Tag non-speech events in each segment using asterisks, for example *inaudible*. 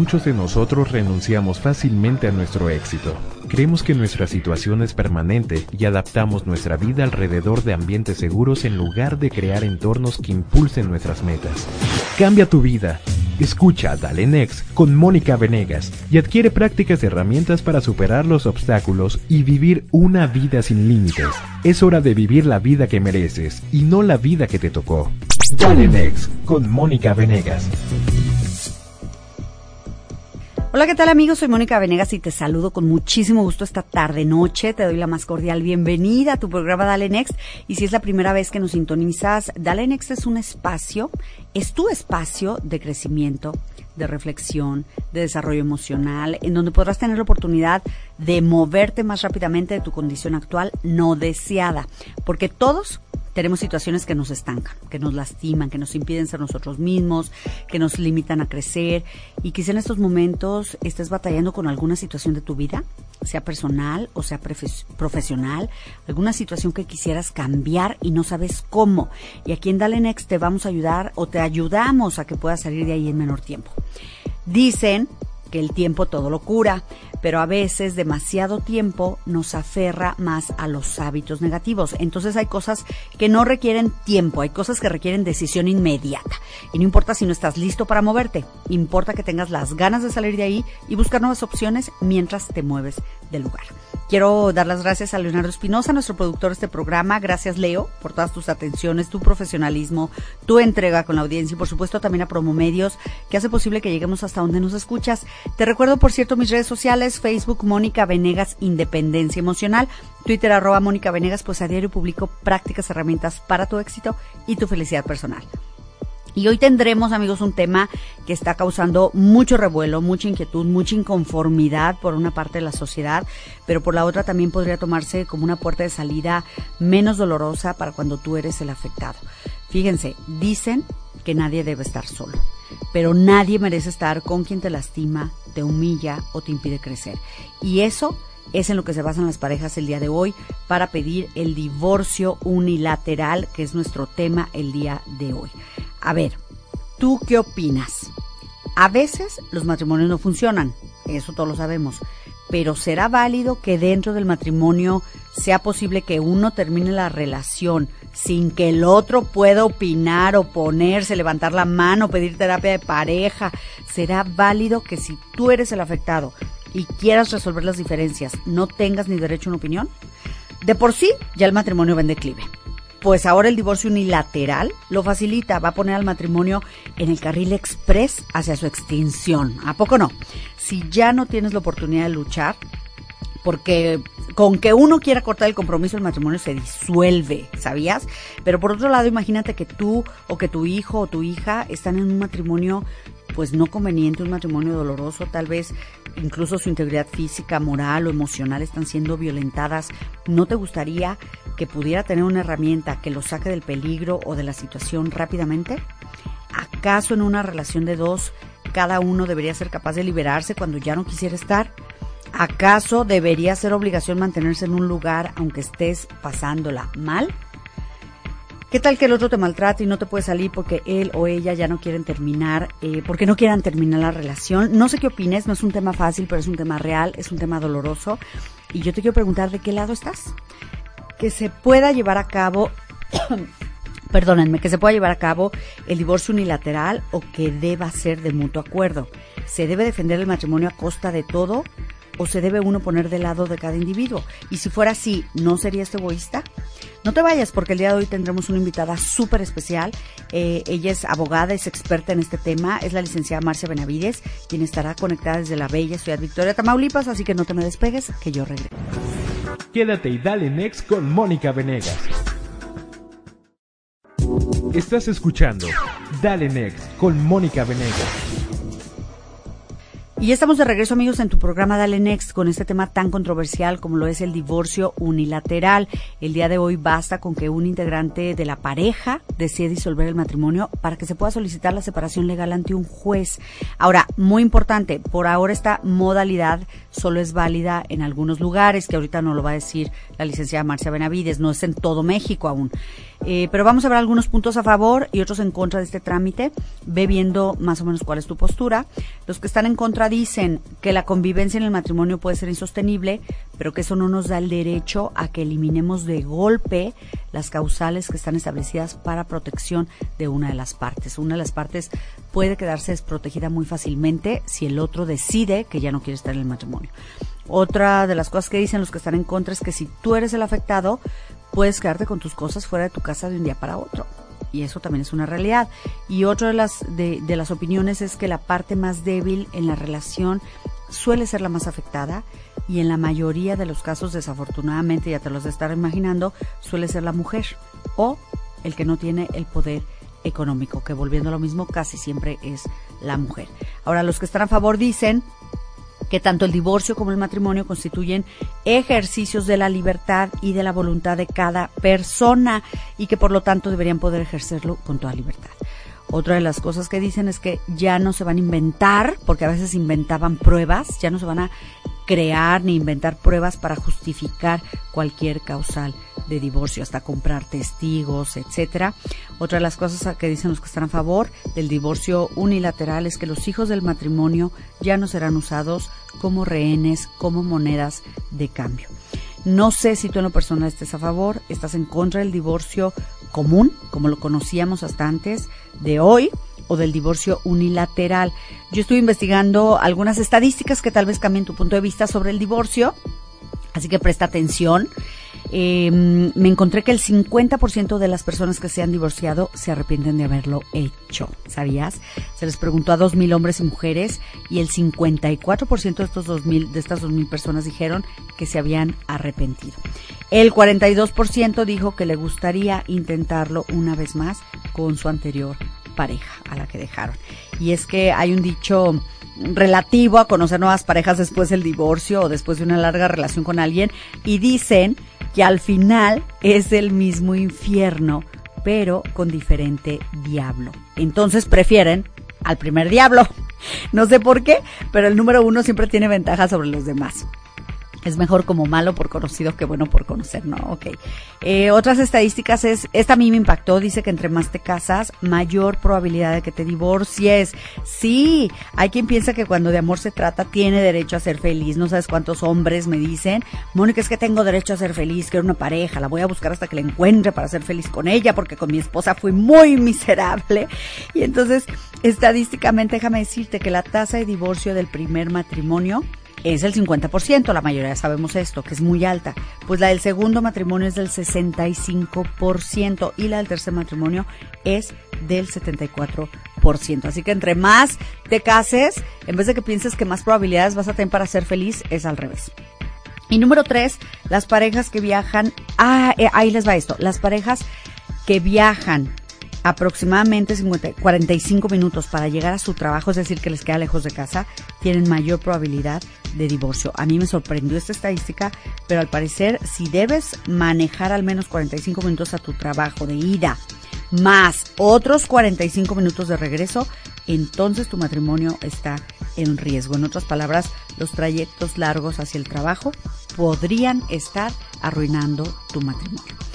Muchos de nosotros renunciamos fácilmente a nuestro éxito. Creemos que nuestra situación es permanente y adaptamos nuestra vida alrededor de ambientes seguros en lugar de crear entornos que impulsen nuestras metas. Cambia tu vida. Escucha Dale Next con Mónica Venegas y adquiere prácticas y herramientas para superar los obstáculos y vivir una vida sin límites. Es hora de vivir la vida que mereces y no la vida que te tocó. Dale Next con Mónica Venegas. Hola, ¿qué tal amigos? Soy Mónica Venegas y te saludo con muchísimo gusto esta tarde noche. Te doy la más cordial bienvenida a tu programa Dale Next. Y si es la primera vez que nos sintonizas, Dale Next es un espacio, es tu espacio de crecimiento, de reflexión, de desarrollo emocional, en donde podrás tener la oportunidad de moverte más rápidamente de tu condición actual no deseada. Porque todos tenemos situaciones que nos estancan, que nos lastiman, que nos impiden ser nosotros mismos, que nos limitan a crecer y quizá en estos momentos estés batallando con alguna situación de tu vida, sea personal o sea profesional, alguna situación que quisieras cambiar y no sabes cómo. Y aquí en Dale Next te vamos a ayudar o te ayudamos a que puedas salir de ahí en menor tiempo. Dicen que el tiempo todo lo cura, pero a veces demasiado tiempo nos aferra más a los hábitos negativos. Entonces hay cosas que no requieren tiempo, hay cosas que requieren decisión inmediata. Y no importa si no estás listo para moverte, importa que tengas las ganas de salir de ahí y buscar nuevas opciones mientras te mueves del lugar. Quiero dar las gracias a Leonardo Espinosa, nuestro productor de este programa. Gracias, Leo, por todas tus atenciones, tu profesionalismo, tu entrega con la audiencia y, por supuesto, también a Promomedios, que hace posible que lleguemos hasta donde nos escuchas. Te recuerdo, por cierto, mis redes sociales, Facebook, Mónica Venegas, Independencia Emocional, Twitter, arroba Mónica Venegas, pues a diario publico prácticas, herramientas para tu éxito y tu felicidad personal. Y hoy tendremos, amigos, un tema que está causando mucho revuelo, mucha inquietud, mucha inconformidad por una parte de la sociedad, pero por la otra también podría tomarse como una puerta de salida menos dolorosa para cuando tú eres el afectado. Fíjense, dicen que nadie debe estar solo, pero nadie merece estar con quien te lastima, te humilla o te impide crecer. Y eso es en lo que se basan las parejas el día de hoy para pedir el divorcio unilateral, que es nuestro tema el día de hoy. A ver, ¿tú qué opinas? A veces los matrimonios no funcionan, eso todos lo sabemos, pero ¿será válido que dentro del matrimonio sea posible que uno termine la relación sin que el otro pueda opinar, oponerse, levantar la mano, pedir terapia de pareja? ¿Será válido que si tú eres el afectado y quieras resolver las diferencias, no tengas ni derecho a una opinión? De por sí, ya el matrimonio va en declive pues ahora el divorcio unilateral lo facilita, va a poner al matrimonio en el carril express hacia su extinción. ¿A poco no? Si ya no tienes la oportunidad de luchar, porque con que uno quiera cortar el compromiso, el matrimonio se disuelve, ¿sabías? Pero por otro lado, imagínate que tú o que tu hijo o tu hija están en un matrimonio pues no conveniente, un matrimonio doloroso, tal vez incluso su integridad física, moral o emocional están siendo violentadas, ¿no te gustaría que pudiera tener una herramienta que lo saque del peligro o de la situación rápidamente? ¿Acaso en una relación de dos cada uno debería ser capaz de liberarse cuando ya no quisiera estar? ¿Acaso debería ser obligación mantenerse en un lugar aunque estés pasándola mal? ¿Qué tal que el otro te maltrata y no te puede salir porque él o ella ya no quieren terminar, eh, porque no quieran terminar la relación? No sé qué opines, no es un tema fácil, pero es un tema real, es un tema doloroso. Y yo te quiero preguntar de qué lado estás. Que se pueda llevar a cabo, *coughs* perdónenme, que se pueda llevar a cabo el divorcio unilateral o que deba ser de mutuo acuerdo. ¿Se debe defender el matrimonio a costa de todo? o se debe uno poner del lado de cada individuo? Y si fuera así, ¿no sería egoísta? No te vayas porque el día de hoy tendremos una invitada súper especial. Eh, ella es abogada, es experta en este tema, es la licenciada Marcia Benavides, quien estará conectada desde la bella ciudad Victoria, Tamaulipas, así que no te me despegues, que yo regreso. Quédate y dale next con Mónica Venegas. Estás escuchando Dale Next con Mónica Venegas. Y ya estamos de regreso, amigos, en tu programa Dale Next con este tema tan controversial como lo es el divorcio unilateral. El día de hoy basta con que un integrante de la pareja decida disolver el matrimonio para que se pueda solicitar la separación legal ante un juez. Ahora, muy importante, por ahora esta modalidad solo es válida en algunos lugares, que ahorita no lo va a decir la licenciada Marcia Benavides, no es en todo México aún. Eh, pero vamos a ver algunos puntos a favor y otros en contra de este trámite. Ve viendo más o menos cuál es tu postura. Los que están en contra dicen que la convivencia en el matrimonio puede ser insostenible, pero que eso no nos da el derecho a que eliminemos de golpe las causales que están establecidas para protección de una de las partes. Una de las partes puede quedarse desprotegida muy fácilmente si el otro decide que ya no quiere estar en el matrimonio. Otra de las cosas que dicen los que están en contra es que si tú eres el afectado, puedes quedarte con tus cosas fuera de tu casa de un día para otro. Y eso también es una realidad. Y otra de las, de, de las opiniones es que la parte más débil en la relación suele ser la más afectada y en la mayoría de los casos, desafortunadamente, ya te los de estar imaginando, suele ser la mujer o el que no tiene el poder económico, que volviendo a lo mismo casi siempre es la mujer. Ahora, los que están a favor dicen que tanto el divorcio como el matrimonio constituyen ejercicios de la libertad y de la voluntad de cada persona y que por lo tanto deberían poder ejercerlo con toda libertad. Otra de las cosas que dicen es que ya no se van a inventar, porque a veces inventaban pruebas, ya no se van a crear ni inventar pruebas para justificar cualquier causal de divorcio, hasta comprar testigos, etcétera. Otra de las cosas que dicen los que están a favor del divorcio unilateral es que los hijos del matrimonio ya no serán usados como rehenes, como monedas de cambio. No sé si tú en lo personal estés a favor, estás en contra del divorcio común, como lo conocíamos hasta antes de hoy, o del divorcio unilateral. Yo estuve investigando algunas estadísticas que tal vez cambien tu punto de vista sobre el divorcio, así que presta atención. Eh, me encontré que el 50% de las personas que se han divorciado se arrepienten de haberlo hecho, ¿sabías? Se les preguntó a 2.000 hombres y mujeres y el 54% de, estos 2000, de estas 2.000 personas dijeron que se habían arrepentido. El 42% dijo que le gustaría intentarlo una vez más con su anterior pareja a la que dejaron. Y es que hay un dicho relativo a conocer nuevas parejas después del divorcio o después de una larga relación con alguien y dicen que al final es el mismo infierno, pero con diferente diablo. Entonces prefieren al primer diablo. *laughs* No sé por qué, pero el número uno siempre tiene ventaja sobre los demás es mejor como malo por conocido que bueno por conocer, ¿no? Ok. Eh, otras estadísticas es, esta a mí me impactó, dice que entre más te casas, mayor probabilidad de que te divorcies. Sí, hay quien piensa que cuando de amor se trata tiene derecho a ser feliz. No sabes cuántos hombres me dicen, Mónica, es que tengo derecho a ser feliz, quiero una pareja, la voy a buscar hasta que la encuentre para ser feliz con ella, porque con mi esposa fui muy *laughs* miserable. Y entonces, estadísticamente, déjame decirte que la tasa de divorcio del primer matrimonio es el 50%, la mayoría sabemos esto, que es muy alta. Pues la del segundo matrimonio es del 65% y la del tercer matrimonio es del 74%. Así que entre más te cases, en vez de que pienses que más probabilidades vas a tener para ser feliz, es al revés. Y número tres, las parejas que viajan, ah, eh, ahí les va esto, las parejas que viajan aproximadamente 50, 45 minutos para llegar a su trabajo, es decir, que les queda lejos de casa, tienen mayor probabilidad de divorcio. A mí me sorprendió esta estadística, pero al parecer si debes manejar al menos 45 minutos a tu trabajo de ida, más otros 45 minutos de regreso, entonces tu matrimonio está en riesgo. En otras palabras, los trayectos largos hacia el trabajo podrían estar arruinando tu matrimonio.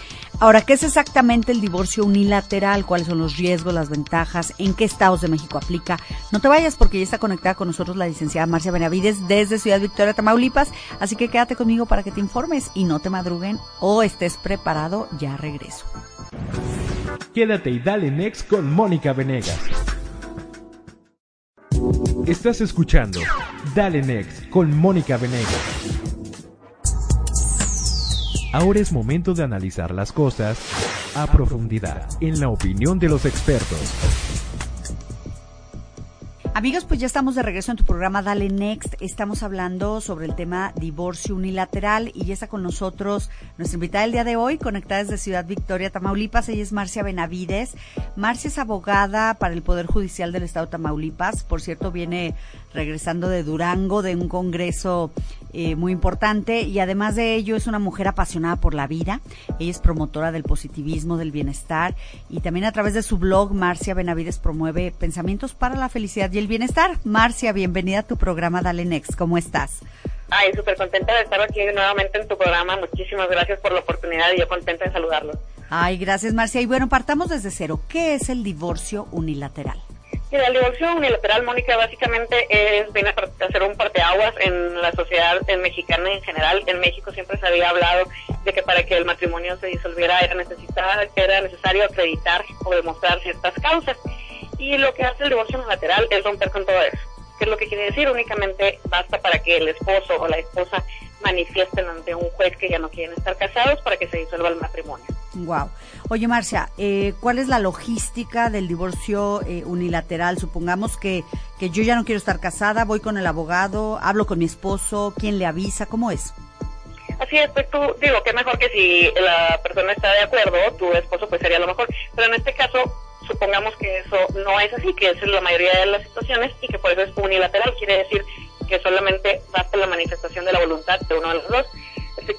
Ahora, ¿qué es exactamente el divorcio unilateral? ¿Cuáles son los riesgos, las ventajas? ¿En qué estados de México aplica? No te vayas porque ya está conectada con nosotros la licenciada Marcia Benavides desde Ciudad Victoria, Tamaulipas. Así que quédate conmigo para que te informes y no te madruguen o estés preparado. Ya regreso. Quédate y dale next con Mónica Venegas. Estás escuchando Dale Next con Mónica Venegas. Ahora es momento de analizar las cosas a profundidad, en la opinión de los expertos. Amigos, pues ya estamos de regreso en tu programa Dale Next. Estamos hablando sobre el tema divorcio unilateral y ya está con nosotros nuestra invitada del día de hoy, conectada desde Ciudad Victoria, Tamaulipas. Ella es Marcia Benavides. Marcia es abogada para el Poder Judicial del Estado de Tamaulipas. Por cierto, viene regresando de Durango, de un congreso eh, muy importante y además de ello es una mujer apasionada por la vida. Ella es promotora del positivismo, del bienestar y también a través de su blog Marcia Benavides promueve pensamientos para la felicidad y el bienestar. Marcia, bienvenida a tu programa Dale Next. ¿Cómo estás? Ay, súper contenta de estar aquí nuevamente en tu programa. Muchísimas gracias por la oportunidad y yo contenta de saludarlos. Ay, gracias Marcia. Y bueno, partamos desde cero. ¿Qué es el divorcio unilateral? Mira, el divorcio unilateral, Mónica, básicamente es viene a hacer un parteaguas en la sociedad mexicana en general. En México siempre se había hablado de que para que el matrimonio se disolviera era, era necesario acreditar o demostrar ciertas causas. Y lo que hace el divorcio unilateral es romper con todo eso. ¿Qué es lo que quiere decir? Únicamente basta para que el esposo o la esposa manifiesten ante un juez que ya no quieren estar casados para que se disuelva el matrimonio. Wow. Oye, Marcia, eh, ¿cuál es la logística del divorcio eh, unilateral? Supongamos que, que yo ya no quiero estar casada, voy con el abogado, hablo con mi esposo, ¿quién le avisa? ¿Cómo es? Así es, pues tú, digo, que mejor que si la persona está de acuerdo, tu esposo pues sería lo mejor. Pero en este caso, supongamos que eso no es así, que es la mayoría de las situaciones y que por eso es unilateral, quiere decir que solamente basta la manifestación de la voluntad de uno de los dos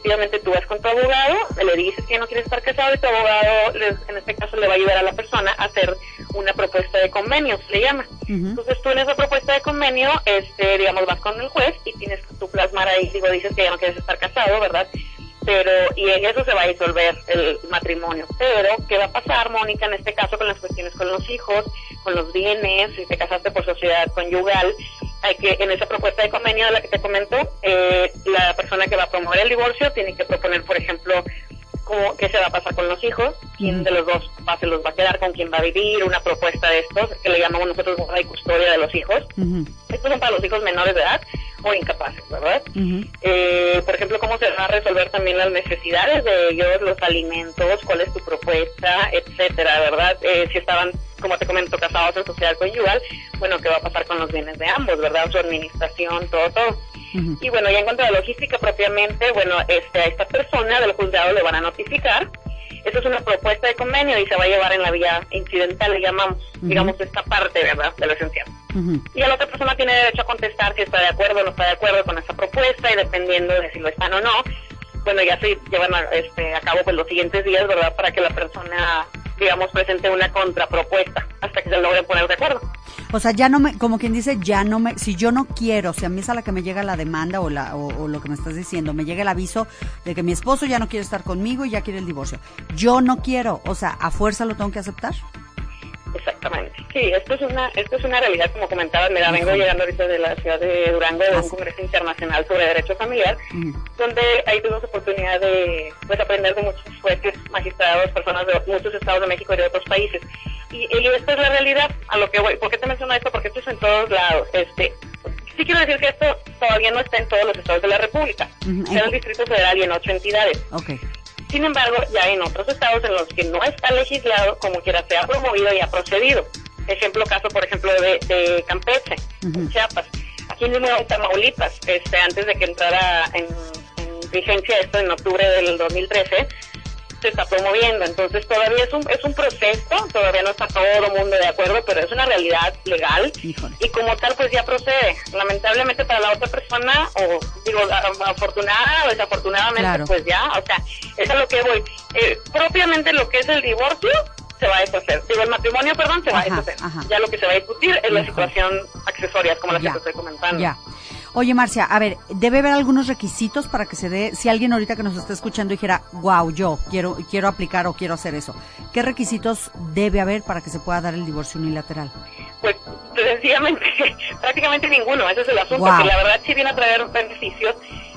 efectivamente tú vas con tu abogado, le dices que no quieres estar casado y tu abogado, en este caso, le va a ayudar a la persona a hacer una propuesta de convenio, se le llama. Entonces tú en esa propuesta de convenio, este, digamos, vas con el juez y tienes que tú plasmar ahí, digo, dices que ya no quieres estar casado, ¿verdad? pero y en eso se va a disolver el matrimonio. Pero, ¿qué va a pasar, Mónica, en este caso con las cuestiones con los hijos, con los bienes, si te casaste por sociedad conyugal? Que, en esa propuesta de convenio de la que te comento, eh, la persona que va a promover el divorcio tiene que proponer, por ejemplo, cómo, qué se va a pasar con los hijos, quién de los dos va, se los va a quedar, con quién va a vivir, una propuesta de estos, que le llamamos nosotros y custodia de los hijos. Estos son para los hijos menores de edad o incapaces, ¿verdad? eh, por ejemplo, cómo se va a resolver también las necesidades de ellos, los alimentos, cuál es tu propuesta, etcétera, ¿verdad? Eh, si estaban como te comento, casados en sociedad conyugal, bueno, ¿qué va a pasar con los bienes de ambos, verdad? Su administración, todo, todo. Y bueno, ya en cuanto a la logística propiamente, bueno, este, a esta persona del juzgado le van a notificar. Eso es una propuesta de convenio y se va a llevar en la vía incidental, le llamamos, digamos, esta parte, ¿verdad?, de lo esencial. Y la otra persona tiene derecho a contestar si está de acuerdo o no está de acuerdo con esa propuesta y dependiendo de si lo están o no, bueno, ya se llevan a, este, a cabo pues los siguientes días, ¿verdad?, para que la persona digamos, presente una contrapropuesta hasta que se logren poner de acuerdo. O sea, ya no me, como quien dice, ya no me, si yo no quiero, si a mí es a la que me llega la demanda o, la, o, lo que me estás diciendo, me llega el aviso de que mi esposo ya no quiere estar conmigo y ya quiere el divorcio. Yo no quiero, o sea, ¿a fuerza lo tengo que aceptar? Exactamente. Sí, esto es una esto es una realidad, como comentaba, mira, vengo llegando ahorita de la ciudad de Durango, de un congreso internacional sobre derecho familiar, donde ahí tuvimos oportunidad de pues aprender de muchos jueces, magistrados, personas de muchos estados de México y de otros países. Y, y esta es la realidad, a lo que voy. ¿Por qué te menciono esto? Porque esto es en todos lados. Este, sí quiero decir que esto todavía no está en todos los estados de la República, en el Distrito Federal y en ocho entidades. Okay. Sin embargo, ya en otros estados en los que no está legislado, como quiera, se ha promovido y ha procedido. Ejemplo, caso, por ejemplo, de, Campeche, Chiapas. Aquí mismo en Tamaulipas, este, antes de que entrara en, en vigencia esto en octubre del 2013, se está promoviendo. Entonces todavía es un, es un proceso, todavía no está todo el mundo de acuerdo, pero es una realidad legal y como tal pues ya procede. Lamentablemente para la otra persona, o digo, afortunada o desafortunadamente, pues ya, o sea, eso es lo que voy. Eh, propiamente lo que es el divorcio se va a deshacer. Digo, el matrimonio, perdón, se va a deshacer. Ya lo que se va a discutir es la situación accesoria, como la que te estoy comentando. Ya. Oye, Marcia, a ver, debe haber algunos requisitos para que se dé, si alguien ahorita que nos está escuchando dijera, wow, yo quiero, quiero aplicar o quiero hacer eso. ¿Qué requisitos debe haber para que se pueda dar el divorcio unilateral? Pues sencillamente, *laughs* prácticamente ninguno, ese es el asunto, que la verdad sí viene a traer beneficios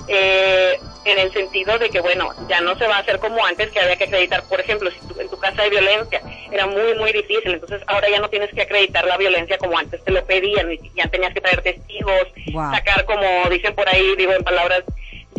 eh, en el sentido de que, bueno, ya no se va a hacer como antes, que había que acreditar, por ejemplo, si en tu casa hay violencia, era muy, muy difícil, entonces ahora ya no tienes que acreditar la violencia como antes te lo pedían, ya tenías que traer testigos, sacar como dicen por ahí, digo en palabras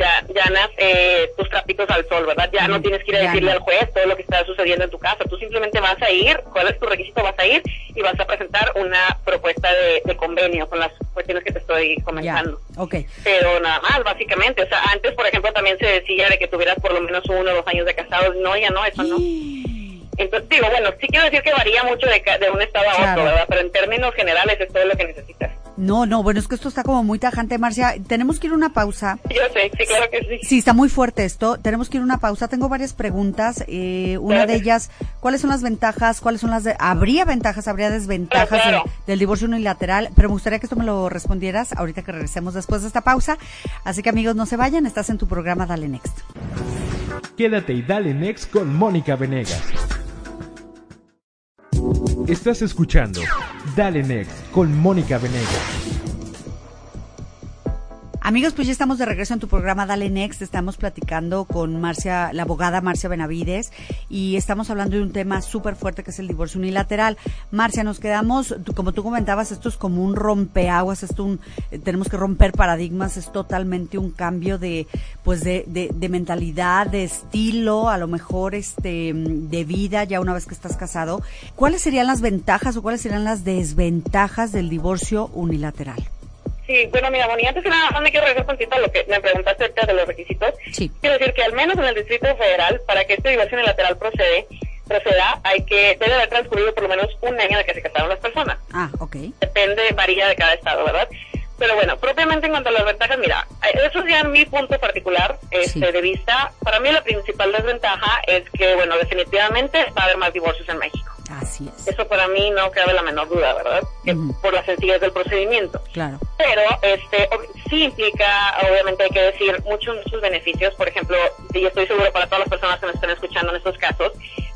ya llanas eh, tus trapitos al sol, ¿verdad? Ya no tienes que ir a decirle al juez todo lo que está sucediendo en tu casa. Tú simplemente vas a ir, cuál es tu requisito, vas a ir y vas a presentar una propuesta de, convenio con las cuestiones que te estoy comentando. okay. Pero nada más, básicamente. O sea, antes, por ejemplo, también se decía de que tuvieras por lo menos uno o dos años de casados. No, ya no, eso no. *gasps* Entonces, digo, bueno, sí quiero decir que varía mucho de, de un estado a otro, ¿verdad? Pero en términos generales es todo lo que necesitas. No, no, bueno, es que esto está como muy tajante, Marcia. Tenemos que ir a una pausa. Yo sé, sí, claro que sí. Sí, está muy fuerte esto. Tenemos que ir a una pausa. Tengo varias preguntas. Eh, una de ellas, ¿cuáles son las ventajas? ¿Cuáles son las de... ¿Habría ventajas? ¿Habría desventajas del divorcio unilateral? Pero me gustaría que esto me lo respondieras ahorita que regresemos después de esta pausa. Así que amigos, no se vayan. Estás en tu programa Dale Next. Quédate y Dale Next con Mónica Venegas. Estás escuchando Dale Next con Mónica Venegas. Amigos, pues ya estamos de regreso en tu programa Dale Next. Estamos platicando con Marcia, la abogada Marcia Benavides, y estamos hablando de un tema súper fuerte que es el divorcio unilateral. Marcia, nos quedamos, como tú comentabas, esto es como un rompeaguas, esto un, eh, tenemos que romper paradigmas, es totalmente un cambio de, pues de, de, de mentalidad, de estilo, a lo mejor este, de vida, ya una vez que estás casado. ¿Cuáles serían las ventajas o cuáles serían las desventajas del divorcio unilateral? Sí, bueno, mira, Bonnie, antes de nada, me quiero regresar poquito a lo que me preguntaste acerca de los requisitos. Sí. Quiero decir que al menos en el Distrito Federal, para que esta divorcio unilateral procede, proceda, hay que, debe haber transcurrido por lo menos un año de que se casaron las personas. Ah, ok. Depende, varía de cada estado, ¿verdad? Pero bueno, propiamente en cuanto a las ventajas, mira, eso es ya mi punto particular este, de vista. Para mí la principal desventaja es que, bueno, definitivamente va a haber más divorcios en México. Así es. Eso para mí no cabe la menor duda, ¿verdad? Por la sencillez del procedimiento. Claro. Pero este sí implica, obviamente hay que decir, muchos, muchos beneficios. Por ejemplo, y estoy seguro para todas las personas que me estén escuchando en estos casos,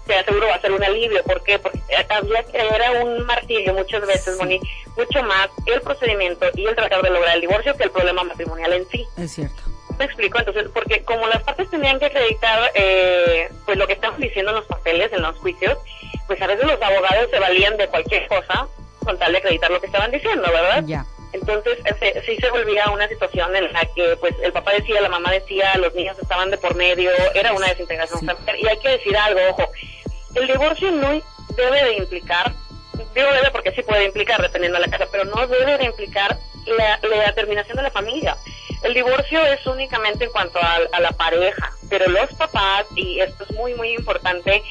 te aseguro va a ser un alivio. ¿Por qué? Porque era un martirio muchas veces, Moni, mucho más el procedimiento y el tratar de lograr el divorcio que el problema matrimonial en sí. Es cierto. Me explico, entonces, porque como las partes tenían que acreditar eh, pues lo que estaban diciendo en los papeles, en los juicios, pues a veces los abogados se valían de cualquier cosa con tal de acreditar lo que estaban diciendo, ¿verdad? Ya. Entonces sí se volvía una situación en la que pues el papá decía, la mamá decía, los niños estaban de por medio, era una desintegración familiar. Y hay que decir algo, ojo, el divorcio no debe de implicar, digo debe porque sí puede implicar dependiendo de la casa, pero no debe de implicar la, la terminación de la familia. El divorcio es únicamente en cuanto a, a la pareja, pero los papás, y esto es muy, muy importante,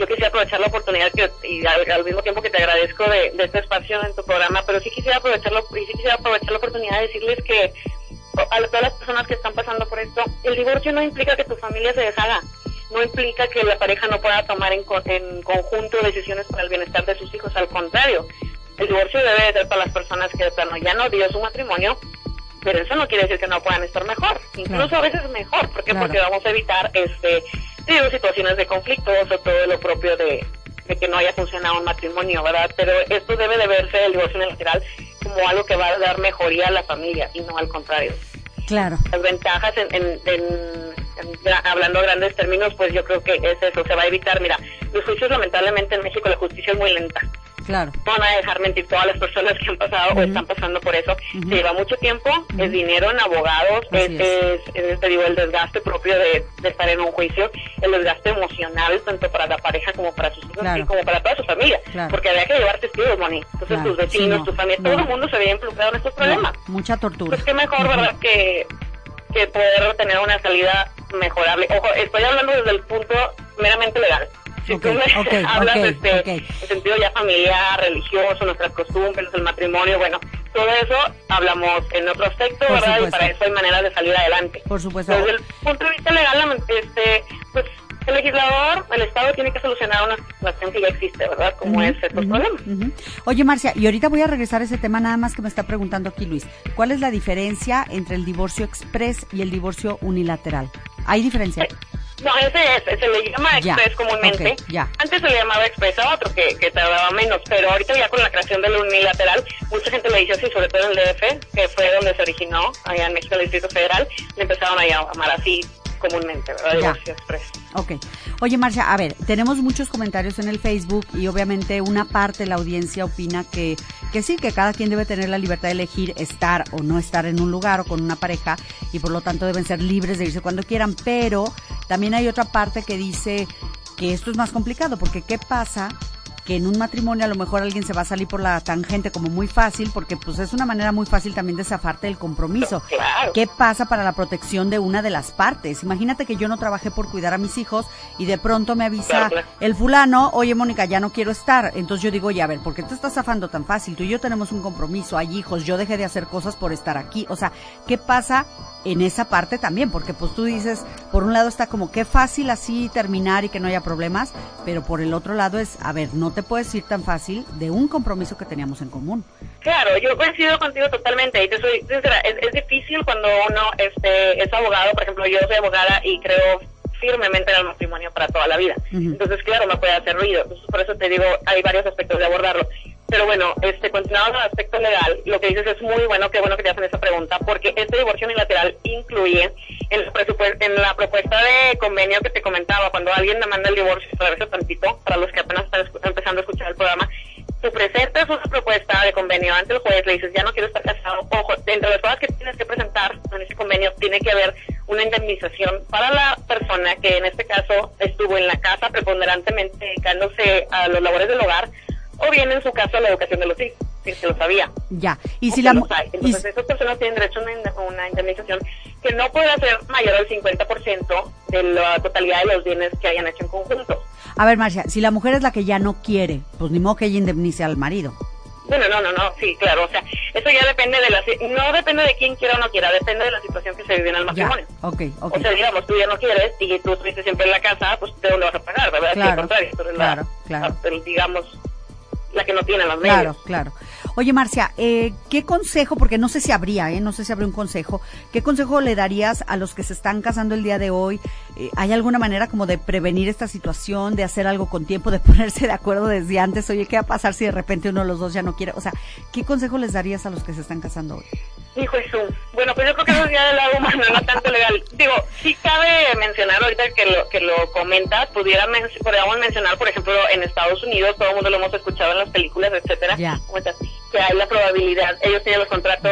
yo quisiera aprovechar la oportunidad que, y al, mismo tiempo que te agradezco de, este espacio en tu programa, pero sí quisiera aprovecharlo sí quisiera aprovechar la oportunidad de decirles que a todas las personas que están pasando por esto, el divorcio no implica que tu familia se deshaga, no implica que la pareja no pueda tomar en, en conjunto decisiones para el bienestar de sus hijos, al contrario, el divorcio debe ser para las personas que plano ya no dio su matrimonio, pero eso no quiere decir que no puedan estar mejor, incluso a veces mejor, ¿por qué? Porque vamos a evitar este digo, situaciones de conflicto o todo lo propio de, que no haya funcionado un matrimonio, ¿verdad? Pero esto debe de verse el divorcio unilateral como algo que va a dar mejoría a la familia y no al contrario. Claro. Las ventajas en, en, en, hablando a grandes términos, pues yo creo que es eso, se va a evitar, mira, los juicios lamentablemente en México la justicia es muy lenta. Claro. No van a dejar mentir todas las personas que han pasado o están pasando por eso. Se lleva mucho tiempo, es dinero en abogados, es, es, digo, el desgaste propio de, estar en un juicio, el desgaste emocional, tanto para la pareja como para sus hijos y como para toda su familia. Porque había que llevar testigos, Moni. Entonces tus vecinos, tu familia, todo el mundo se veía involucrado en estos problemas. mucha tortura. Pues qué mejor, ¿verdad? Que, que poder tener una salida mejorable. Ojo, estoy hablando desde el punto meramente legal si tú me *laughs* hablas este, en sentido ya familiar, religioso, nuestras costumbres, el matrimonio, bueno, todo eso hablamos en otro aspecto, ¿verdad? Y para eso hay maneras de salir adelante. Por supuesto. Desde el punto de vista legal, este, pues el legislador, el Estado tiene que solucionar una situación que ya existe, ¿verdad? Como es estos problemas. Oye, Marcia, y ahorita voy a regresar a ese tema nada más que me está preguntando aquí Luis. ¿Cuál es la diferencia entre el divorcio express y el divorcio unilateral? ¿Hay diferencia? No, ese es, se le llama express comúnmente. Antes se le llamaba express a otro que, que tardaba menos, pero ahorita ya con la creación del unilateral, mucha gente le dice así, sobre todo en el DF, que fue donde se originó, allá en México, el Distrito Federal, le empezaron a llamar así comúnmente, ¿verdad? Divorcio express. Ok. Oye, Marcia, a ver, tenemos muchos comentarios en el Facebook y obviamente una parte de la audiencia opina que, que sí, que cada quien debe tener la libertad de elegir estar o no estar en un lugar o con una pareja y por lo tanto deben ser libres de irse cuando quieran, pero también hay otra parte que dice que esto es más complicado porque ¿qué pasa que en un matrimonio a lo mejor alguien se va a salir por la tangente como muy fácil, porque pues es una manera muy fácil también de zafarte del compromiso. ¿Qué pasa para la protección de una de las partes? Imagínate que yo no trabajé por cuidar a mis hijos y de pronto me avisa el fulano, oye Mónica, ya no quiero estar. Entonces yo digo, oye, a ver, ¿por qué te estás zafando tan fácil? Tú y yo tenemos un compromiso, hay hijos, yo dejé de hacer cosas por estar aquí. O sea, ¿qué pasa en esa parte también? Porque pues tú dices, por un lado está como qué fácil así terminar y que no haya problemas, pero por el otro lado es, a ver, no te puedes ir tan fácil de un compromiso que teníamos en común. Claro, yo coincido contigo totalmente y te soy es, difícil cuando uno este, es abogado, por ejemplo, yo soy abogada y creo firmemente en el matrimonio para toda la vida. Entonces, claro, no puede hacer ruido. por eso te digo, hay varios aspectos de abordarlo. Pero bueno, este, continuando con el aspecto legal, lo que dices es muy bueno, qué bueno que te hacen esa pregunta, porque este divorcio unilateral incluye en, en la propuesta de convenio que te comentaba, cuando alguien demanda el divorcio, a tantito, para los que apenas están empezando a escuchar el programa, tú presentas una propuesta de convenio ante el juez, le dices, ya no quiero estar casado, ojo, entre las cosas que tienes que presentar en ese convenio, tiene que haber una indemnización para la persona que en este caso estuvo en la casa preponderantemente dedicándose a los labores del hogar, o bien en su caso a la educación de los hijos, si se lo sabía. Ya, y si la... Entonces, esas personas tienen derecho a una, indemnización que no puede ser mayor al 50% de la totalidad de los bienes que hayan hecho en conjunto. A ver, Marcia, si la mujer es la que ya no quiere, pues ni modo que ella indemnice al marido. Bueno, no, no, no, sí, claro, o sea, eso ya depende de la, no depende de quién quiera o no quiera, depende de la situación que se vive en el matrimonio. Ya, okay, ok, O sea, digamos, tú ya no quieres y tú estuviste siempre en la casa, pues te lo vas a pagar, ¿verdad? Claro, al contrario, claro, claro. digamos, la que no tiene las. Claro, claro. Oye, Marcia, eh, ¿qué consejo, porque no sé si habría, eh, no sé si habría un consejo, ¿qué consejo le darías a los que se están casando el día de hoy? Eh, ¿Hay alguna manera como de prevenir esta situación, de hacer algo con tiempo, de *laughs* ponerse de acuerdo desde antes? Oye, ¿qué va a pasar si de repente uno de los dos ya no quiere? O sea, ¿qué consejo les darías a los que se están casando hoy? Hijo Jesús. Bueno, pues yo creo que eso es ya del lado humano, no tanto legal. Digo, sí cabe mencionar ahorita que lo que lo comentas, pudiera podríamos mencionar, por ejemplo, en Estados Unidos, todo el mundo lo hemos escuchado en las películas, etcétera, que hay la probabilidad, ellos tienen los contratos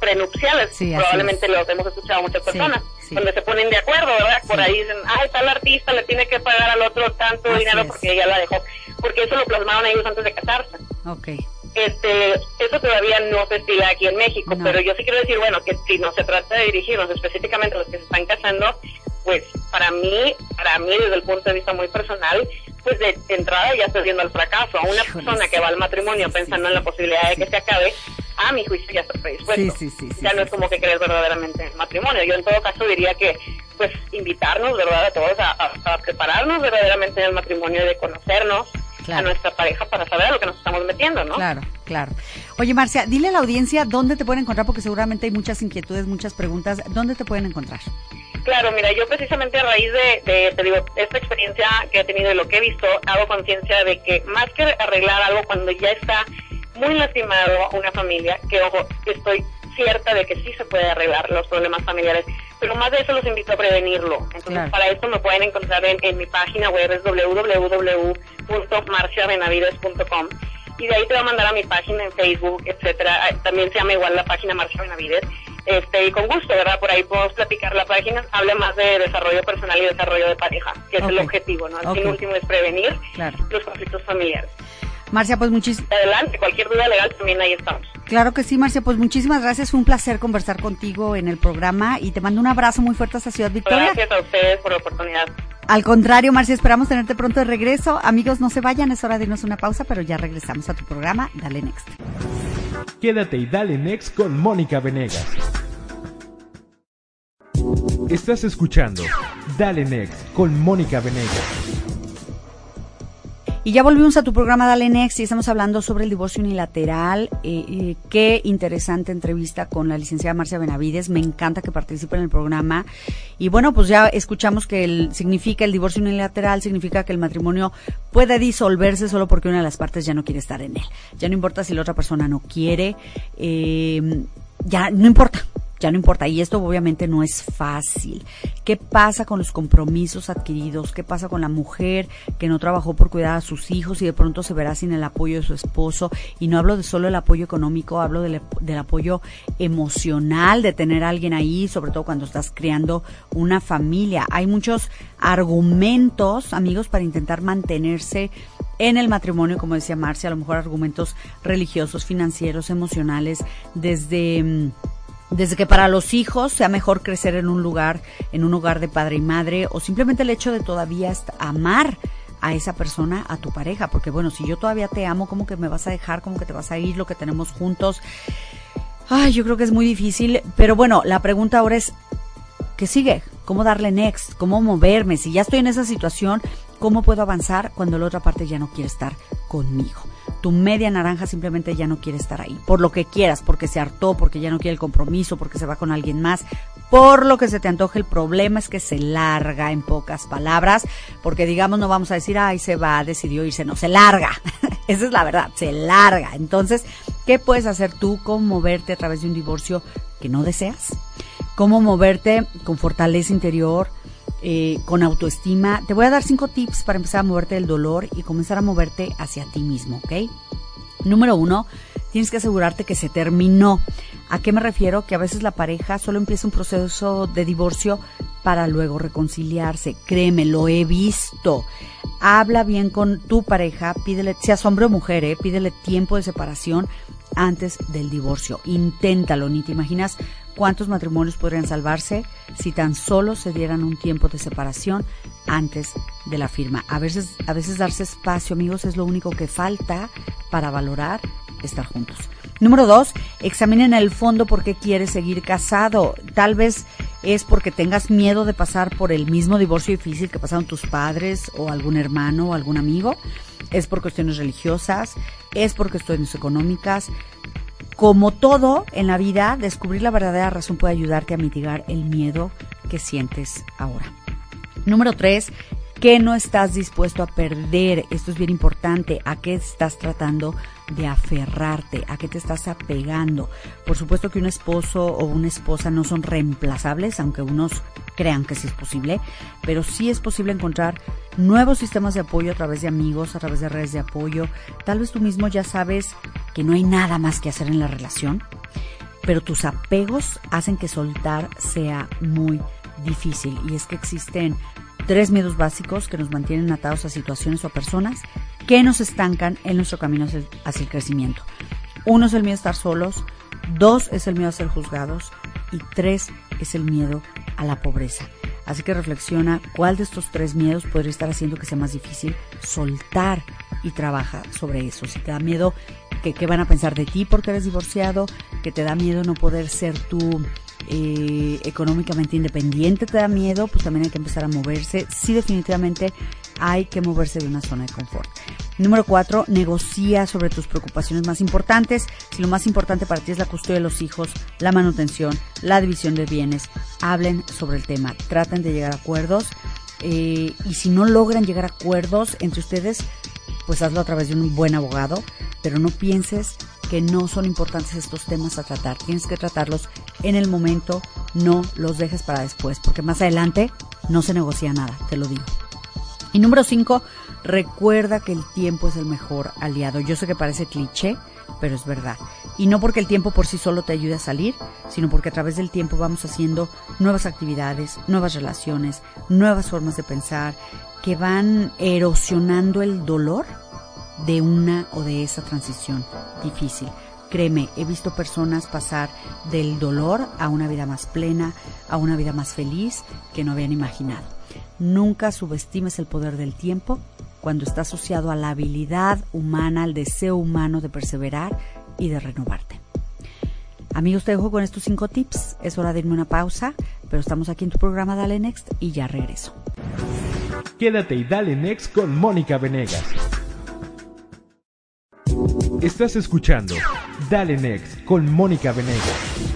prenupciales, probablemente los hemos escuchado muchas personas, donde se ponen de acuerdo, ¿verdad? Por ahí dicen, ay, tal artista le tiene que pagar al otro tanto dinero porque ella la dejó, porque eso lo plasmaron ellos antes de casarse. Okay. Este, eso todavía no se estila aquí en México, pero yo sí quiero decir, bueno, que si no se trata de dirigirnos específicamente a los que se están casando, pues para mí, para mí desde el punto de vista muy personal, pues de entrada ya estoy viendo el fracaso. A una persona que va al matrimonio pensando en la posibilidad de que se acabe, a mi juicio ya está predispuesto. ya no es como que crees verdaderamente en matrimonio. Yo en todo caso diría que pues invitarnos, ¿verdad? A todos a, prepararnos verdaderamente en el matrimonio, de conocernos, a nuestra pareja para saber a lo que nos estamos metiendo, ¿no? Claro, claro. Oye, Marcia, dile a la audiencia dónde te pueden encontrar, porque seguramente hay muchas inquietudes, muchas preguntas. ¿Dónde te pueden encontrar? Claro, mira, yo precisamente a raíz de, te digo, esta experiencia que he tenido y lo que he visto, hago conciencia de que más que arreglar algo cuando ya está muy lastimado una familia, que ojo, estoy cierta de que sí se puede arreglar los problemas familiares, pero más de eso los invito a prevenirlo. Entonces, para esto me pueden encontrar en, mi página web, es www.marciabenavides.com y de ahí te va a mandar a mi página en Facebook, etcétera. También se llama igual la página Marcia Benavides. Este, y con gusto, ¿verdad? Por ahí podemos platicar la página. Habla más de desarrollo personal y desarrollo de pareja, que es el objetivo, ¿no? El fin último es prevenir los conflictos familiares. Marcia, pues muchísimas... Adelante, cualquier duda legal también ahí estamos. Claro que sí, Marcia, pues muchísimas gracias. Fue un placer conversar contigo en el programa y te mando un abrazo muy fuerte a Ciudad Victoria. Gracias a ustedes por la oportunidad. Al contrario, Marcia, esperamos tenerte pronto de regreso. Amigos, no se vayan, es hora de irnos una pausa, pero ya regresamos a tu programa. Dale Next. Quédate y dale Next con Mónica Venegas. Estás escuchando Dale Next con Mónica Venegas. Y ya volvimos a tu programa Dale Next y estamos hablando sobre el divorcio unilateral. Eh, eh, qué interesante entrevista con la licenciada Marcia Benavides. Me encanta que participe en el programa. Y bueno, pues ya escuchamos que el, significa el divorcio unilateral, significa que el matrimonio puede disolverse solo porque una de las partes ya no quiere estar en él. Ya no importa si la otra persona no quiere, eh, ya no importa ya no importa. Y esto obviamente no es fácil. ¿Qué pasa con los compromisos adquiridos? ¿Qué pasa con la mujer que no trabajó por cuidar a sus hijos y de pronto se verá sin el apoyo de su esposo? Y no hablo de solo el apoyo económico, hablo del, del apoyo emocional, de tener a alguien ahí, sobre todo cuando estás creando una familia. Hay muchos argumentos, amigos, para intentar mantenerse en el matrimonio, como decía Marcia, a lo mejor argumentos religiosos, financieros, emocionales, desde mm, desde que para los hijos sea mejor crecer en un lugar, en un hogar de padre y madre, o simplemente el hecho de todavía amar a esa persona, a tu pareja, porque bueno, si yo todavía te amo, ¿cómo que me vas a dejar? ¿Cómo que te vas a ir lo que tenemos juntos? Ay, yo creo que es muy difícil, pero bueno, la pregunta ahora es, ¿qué sigue? ¿Cómo darle next? ¿Cómo moverme? Si ya estoy en esa situación, ¿cómo puedo avanzar cuando la otra parte ya no quiere estar conmigo? Tu media naranja simplemente ya no quiere estar ahí. Por lo que quieras, porque se hartó, porque ya no quiere el compromiso, porque se va con alguien más, por lo que se te antoje. El problema es que se larga en pocas palabras, porque digamos no vamos a decir, ay, se va, decidió irse, no, se larga. *laughs* Esa es la verdad, se larga. Entonces, ¿qué puedes hacer tú? ¿Cómo moverte a través de un divorcio que no deseas? ¿Cómo moverte con fortaleza interior? Eh, con autoestima. Te voy a dar cinco tips para empezar a moverte del dolor y comenzar a moverte hacia ti mismo, ¿ok? Número uno, tienes que asegurarte que se terminó. ¿A qué me refiero? Que a veces la pareja solo empieza un proceso de divorcio para luego reconciliarse. Créeme, lo he visto. Habla bien con tu pareja, pídele, seas hombre o mujer, ¿eh? pídele tiempo de separación antes del divorcio. Inténtalo, ni te imaginas cuántos matrimonios podrían salvarse si tan solo se dieran un tiempo de separación antes de la firma. A veces, a veces darse espacio, amigos, es lo único que falta para valorar estar juntos. Número dos, examinen el fondo por qué quieres seguir casado. Tal vez es porque tengas miedo de pasar por el mismo divorcio difícil que pasaron tus padres o algún hermano o algún amigo. Es por cuestiones religiosas, es por cuestiones económicas, como todo en la vida, descubrir la verdadera razón puede ayudarte a mitigar el miedo que sientes ahora. Número tres, ¿qué no estás dispuesto a perder? Esto es bien importante. ¿A qué estás tratando de aferrarte? ¿A qué te estás apegando? Por supuesto que un esposo o una esposa no son reemplazables, aunque unos crean que sí es posible, pero sí es posible encontrar nuevos sistemas de apoyo a través de amigos, a través de redes de apoyo. Tal vez tú mismo ya sabes que no hay nada más que hacer en la relación, pero tus apegos hacen que soltar sea muy difícil. Y es que existen tres miedos básicos que nos mantienen atados a situaciones o a personas que nos estancan en nuestro camino hacia el crecimiento. Uno es el miedo a estar solos, dos es el miedo a ser juzgados y tres es el miedo a la pobreza. Así que reflexiona cuál de estos tres miedos podría estar haciendo que sea más difícil soltar y trabaja sobre eso. Si te da miedo que qué van a pensar de ti porque eres divorciado, que te da miedo no poder ser tú eh, económicamente independiente, te da miedo, pues también hay que empezar a moverse. Sí, definitivamente hay que moverse de una zona de confort. Número cuatro, negocia sobre tus preocupaciones más importantes. Si lo más importante para ti es la custodia de los hijos, la manutención, la división de bienes, hablen sobre el tema, traten de llegar a acuerdos. Eh, y si no logran llegar a acuerdos entre ustedes, pues hazlo a través de un buen abogado, pero no pienses que no son importantes estos temas a tratar. Tienes que tratarlos en el momento, no los dejes para después, porque más adelante no se negocia nada, te lo digo. Y número 5, recuerda que el tiempo es el mejor aliado. Yo sé que parece cliché, pero es verdad. Y no porque el tiempo por sí solo te ayude a salir, sino porque a través del tiempo vamos haciendo nuevas actividades, nuevas relaciones, nuevas formas de pensar, que van erosionando el dolor de una o de esa transición difícil. Créeme, he visto personas pasar del dolor a una vida más plena, a una vida más feliz que no habían imaginado. Nunca subestimes el poder del tiempo cuando está asociado a la habilidad humana, al deseo humano de perseverar y de renovarte. Amigos, te dejo con estos cinco tips. Es hora de irme una pausa, pero estamos aquí en tu programa Dale Next y ya regreso. Quédate y dale next con Mónica Venegas. Estás escuchando Dale Next con Mónica Venegas.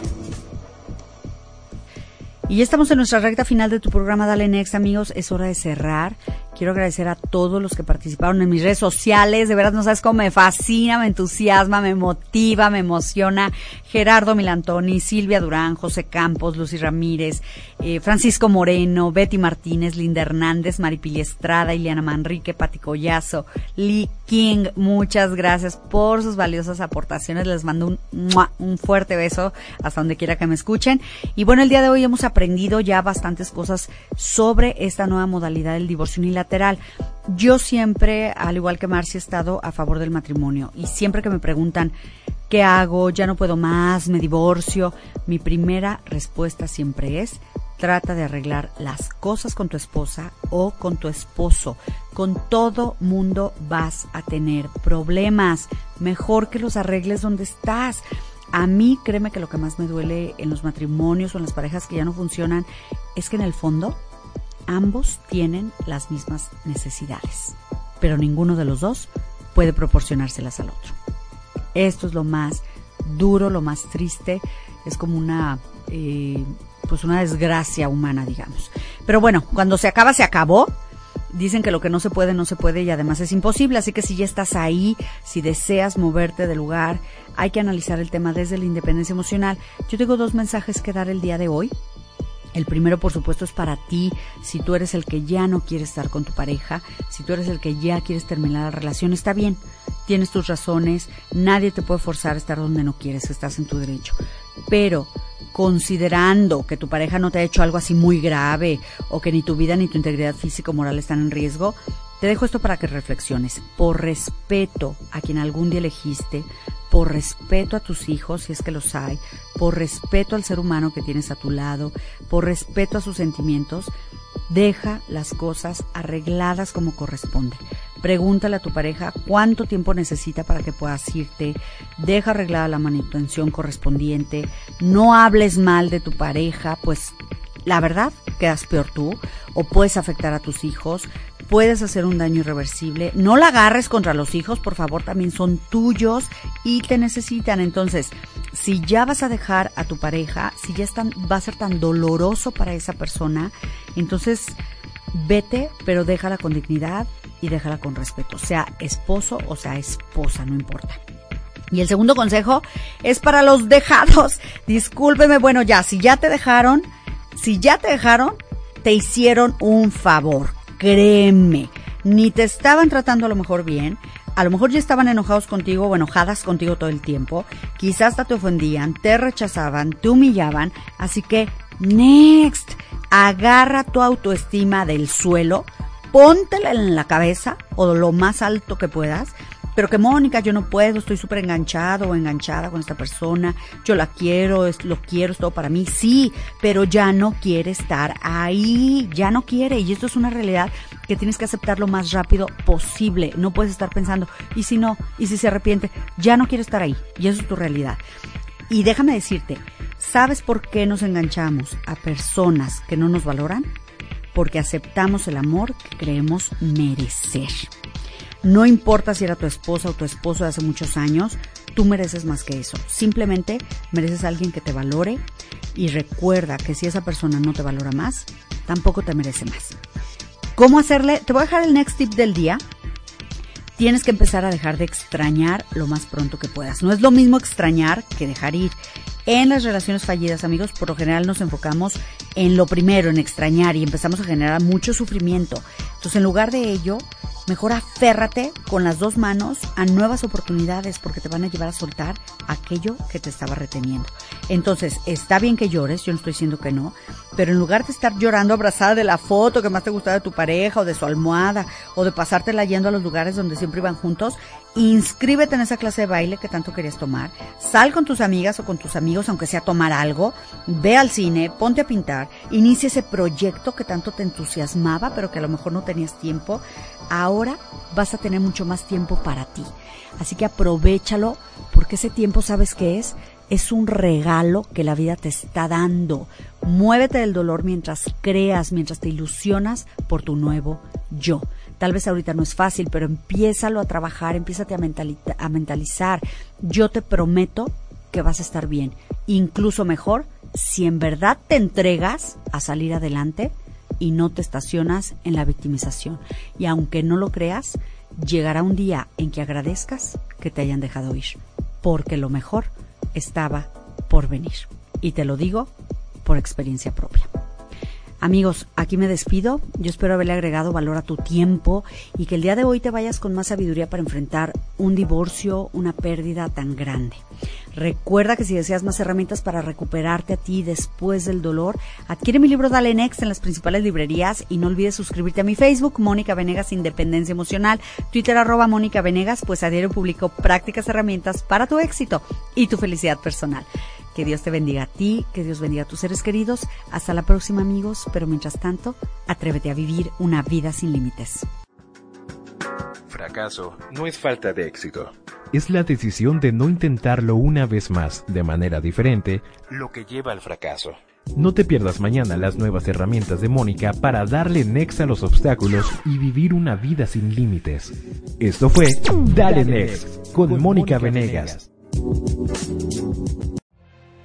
Y ya estamos en nuestra recta final de tu programa Dale Next, amigos. Es hora de cerrar. Quiero agradecer a todos los que participaron en mis redes sociales. De verdad, no sabes cómo me fascina, me entusiasma, me motiva, me emociona. Gerardo Milantoni, Silvia Durán, José Campos, Lucy Ramírez, eh, Francisco Moreno, Betty Martínez, Linda Hernández, Maripili Estrada, Ileana Manrique, Pati Collazo, Lee King. Muchas gracias por sus valiosas aportaciones. Les mando un, un fuerte beso hasta donde quiera que me escuchen. Y bueno, el día de hoy hemos aprendido ya bastantes cosas sobre esta nueva modalidad del divorcio unilateral yo siempre, al igual que Marcia, he estado a favor del matrimonio y siempre que me preguntan qué hago, ya no puedo más, me divorcio, mi primera respuesta siempre es trata de arreglar las cosas con tu esposa o con tu esposo. Con todo mundo vas a tener problemas. Mejor que los arregles donde estás. A mí, créeme que lo que más me duele en los matrimonios o en las parejas que ya no funcionan es que en el fondo ambos tienen las mismas necesidades, pero ninguno de los dos puede proporcionárselas al otro. Esto es lo más duro, lo más triste, es como una, eh, pues una desgracia humana, digamos. Pero bueno, cuando se acaba, se acabó. Dicen que lo que no se puede, no se puede y además es imposible. Así que si ya estás ahí, si deseas moverte del lugar, hay que analizar el tema desde la independencia emocional. Yo tengo dos mensajes que dar el día de hoy. El primero, por supuesto, es para ti, si tú eres el que ya no quiere estar con tu pareja, si tú eres el que ya quieres terminar la relación, está bien, tienes tus razones, nadie te puede forzar a estar donde no quieres, estás en tu derecho. Pero considerando que tu pareja no te ha hecho algo así muy grave o que ni tu vida ni tu integridad física o moral están en riesgo, te dejo esto para que reflexiones. Por respeto a quien algún día elegiste, por respeto a tus hijos, si es que los hay, por respeto al ser humano que tienes a tu lado, por respeto a sus sentimientos, deja las cosas arregladas como corresponde. Pregúntale a tu pareja cuánto tiempo necesita para que puedas irte, deja arreglada la manutención correspondiente, no hables mal de tu pareja, pues la verdad quedas peor tú o puedes afectar a tus hijos, puedes hacer un daño irreversible. No la agarres contra los hijos, por favor, también son tuyos y te necesitan. Entonces, si ya vas a dejar a tu pareja, si ya va a ser tan doloroso para esa persona, entonces vete, pero déjala con dignidad y déjala con respeto, sea esposo o sea esposa, no importa. Y el segundo consejo es para los dejados. *laughs* Discúlpeme, bueno, ya, si ya te dejaron, si ya te dejaron, te hicieron un favor créeme, ni te estaban tratando a lo mejor bien, a lo mejor ya estaban enojados contigo o enojadas contigo todo el tiempo, quizás hasta te ofendían, te rechazaban, te humillaban, así que next, agarra tu autoestima del suelo, póntela en la cabeza o lo más alto que puedas pero que Mónica, yo no puedo, estoy súper enganchado o enganchada con esta persona, yo la quiero, es, lo quiero, es todo para mí, sí, pero ya no quiere estar ahí, ya no quiere, y esto es una realidad que tienes que aceptar lo más rápido posible, no puedes estar pensando, y si no, y si se arrepiente, ya no quiere estar ahí, y eso es tu realidad. Y déjame decirte, ¿sabes por qué nos enganchamos a personas que no nos valoran? Porque aceptamos el amor que creemos merecer. No importa si era tu esposa o tu esposo de hace muchos años, tú mereces más que eso. Simplemente mereces a alguien que te valore y recuerda que si esa persona no te valora más, tampoco te merece más. ¿Cómo hacerle? Te voy a dejar el next tip del día. Tienes que empezar a dejar de extrañar lo más pronto que puedas. No es lo mismo extrañar que dejar ir. En las relaciones fallidas, amigos, por lo general nos enfocamos en lo primero, en extrañar y empezamos a generar mucho sufrimiento. Entonces, en lugar de ello, Mejor aférrate con las dos manos a nuevas oportunidades porque te van a llevar a soltar aquello que te estaba reteniendo. Entonces, está bien que llores, yo no estoy diciendo que no, pero en lugar de estar llorando abrazada de la foto que más te gustaba de tu pareja o de su almohada o de pasártela yendo a los lugares donde siempre iban juntos, inscríbete en esa clase de baile que tanto querías tomar, sal con tus amigas o con tus amigos, aunque sea tomar algo, ve al cine, ponte a pintar, inicia ese proyecto que tanto te entusiasmaba, pero que a lo mejor no tenías tiempo ahora vas a tener mucho más tiempo para ti. Así que aprovechalo porque ese tiempo, ¿sabes qué es? Es un regalo que la vida te está dando. Muévete del dolor mientras creas, mientras te ilusionas por tu nuevo yo. Tal vez ahorita no es fácil, pero empiézalo a trabajar, empiézate a, a mentalizar. Yo te prometo que vas a estar bien. Incluso mejor si en verdad te entregas a salir adelante y no te estacionas en la victimización. Y aunque no lo creas, llegará un día en que agradezcas que te hayan dejado ir, porque lo mejor estaba por venir. Y te lo digo por experiencia propia. Amigos, aquí me despido. Yo espero haberle agregado valor a tu tiempo y que el día de hoy te vayas con más sabiduría para enfrentar un divorcio, una pérdida tan grande. Recuerda que si deseas más herramientas para recuperarte a ti después del dolor, adquiere mi libro Dale Next en las principales librerías y no olvides suscribirte a mi Facebook, Mónica Venegas Independencia Emocional, Twitter arroba Mónica Venegas, pues a diario publico prácticas herramientas para tu éxito y tu felicidad personal. Que Dios te bendiga a ti, que Dios bendiga a tus seres queridos. Hasta la próxima amigos, pero mientras tanto, atrévete a vivir una vida sin límites. Fracaso no es falta de éxito. Es la decisión de no intentarlo una vez más, de manera diferente, lo que lleva al fracaso. No te pierdas mañana las nuevas herramientas de Mónica para darle next a los obstáculos y vivir una vida sin límites. Esto fue Dale Next con Mónica Venegas.